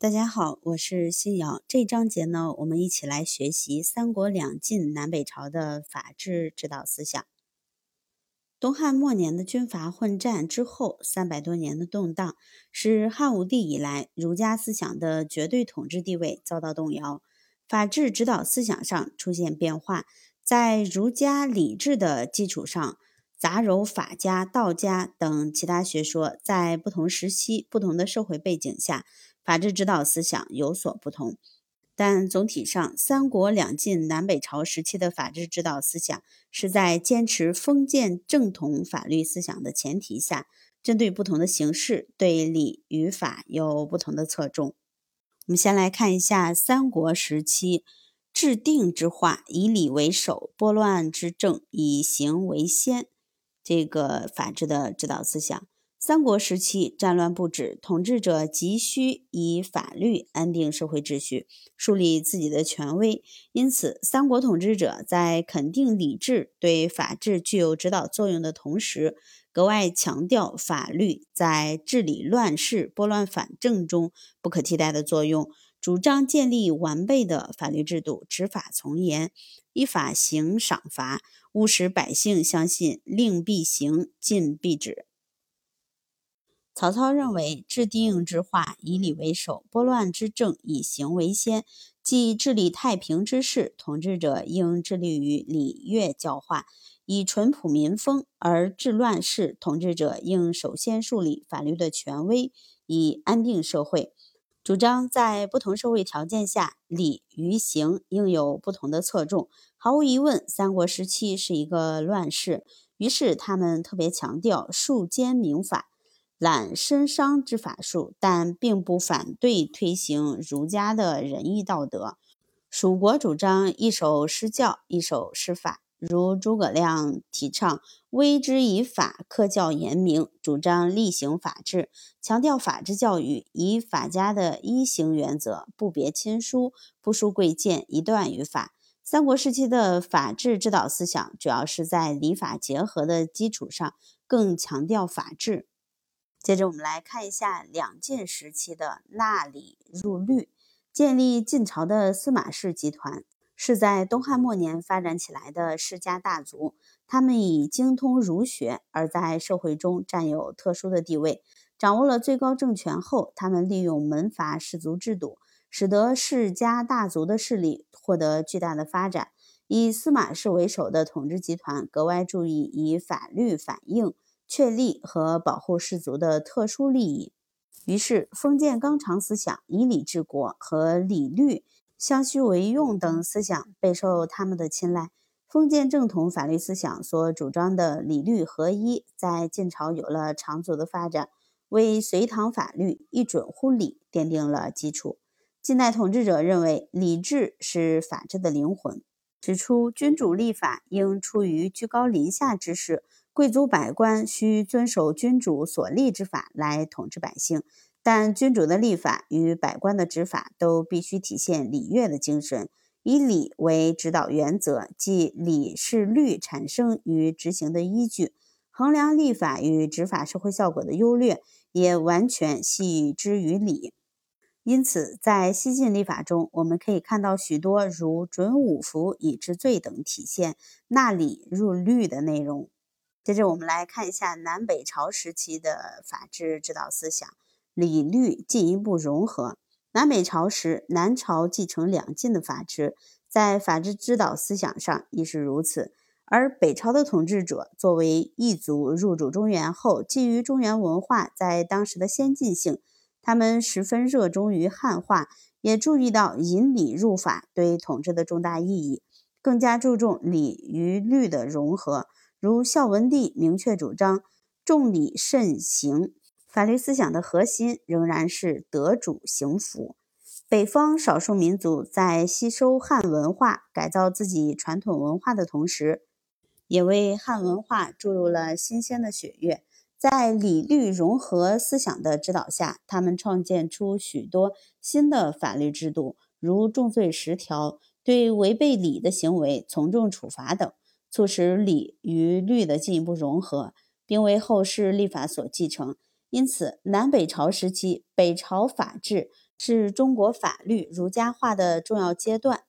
大家好，我是新瑶。这章节呢，我们一起来学习三国两晋南北朝的法治指导思想。东汉末年的军阀混战之后，三百多年的动荡，使汉武帝以来儒家思想的绝对统治地位遭到动摇，法治指导思想上出现变化。在儒家礼制的基础上，杂糅法家、道家等其他学说，在不同时期、不同的社会背景下。法治指导思想有所不同，但总体上，三国两晋南北朝时期的法治指导思想是在坚持封建正统法律思想的前提下，针对不同的形式，对礼与法有不同的侧重。我们先来看一下三国时期制定之化，以礼为首，拨乱之政，以刑为先，这个法治的指导思想。三国时期战乱不止，统治者急需以法律安定社会秩序，树立自己的权威。因此，三国统治者在肯定礼制对法治具有指导作用的同时，格外强调法律在治理乱世、拨乱反正中不可替代的作用，主张建立完备的法律制度，执法从严，依法行赏罚，务使百姓相信令必行，禁必止。曹操认为，制定之化，以礼为首；拨乱之政，以刑为先。即治理太平之事，统治者应致力于礼乐教化，以淳朴民风；而治乱世，统治者应首先树立法律的权威，以安定社会。主张在不同社会条件下，礼与刑应有不同的侧重。毫无疑问，三国时期是一个乱世，于是他们特别强调术兼明法。揽身商之法术，但并不反对推行儒家的仁义道德。蜀国主张一手施教，一手施法，如诸葛亮提倡“威之以法，克教严明”，主张厉行法治，强调法治教育，以法家的一行原则，不别亲疏，不输贵贱，一断于法。三国时期的法治指导思想，主要是在礼法结合的基础上，更强调法治。接着我们来看一下两晋时期的纳礼入律。建立晋朝的司马氏集团是在东汉末年发展起来的世家大族，他们以精通儒学而在社会中占有特殊的地位。掌握了最高政权后，他们利用门阀士族制度，使得世家大族的势力获得巨大的发展。以司马氏为首的统治集团格外注意以法律反映。确立和保护士族的特殊利益，于是封建纲常思想、以礼治国和礼律相须为用等思想备受他们的青睐。封建正统法律思想所主张的礼律合一，在晋朝有了长足的发展，为隋唐法律一准乎礼奠定了基础。近代统治者认为礼制是法治的灵魂，指出君主立法应出于居高临下之势。贵族百官需遵守君主所立之法来统治百姓，但君主的立法与百官的执法都必须体现礼乐的精神，以礼为指导原则，即礼是律产生与执行的依据。衡量立法与执法社会效果的优劣，也完全系之于礼。因此，在西晋立法中，我们可以看到许多如准五服以治罪等体现纳礼入律的内容。接着我们来看一下南北朝时期的法治指导思想，礼律进一步融合。南北朝时，南朝继承两晋的法制，在法治指导思想上亦是如此。而北朝的统治者作为异族入主中原后，基于中原文化在当时的先进性，他们十分热衷于汉化，也注意到引礼入法对统治的重大意义，更加注重礼与律的融合。如孝文帝明确主张重礼慎刑，法律思想的核心仍然是德主刑辅。北方少数民族在吸收汉文化、改造自己传统文化的同时，也为汉文化注入了新鲜的血液。在礼律融合思想的指导下，他们创建出许多新的法律制度，如重罪十条，对违背礼的行为从重处罚等。促使礼与律的进一步融合，并为后世立法所继承。因此，南北朝时期，北朝法治是中国法律儒家化的重要阶段。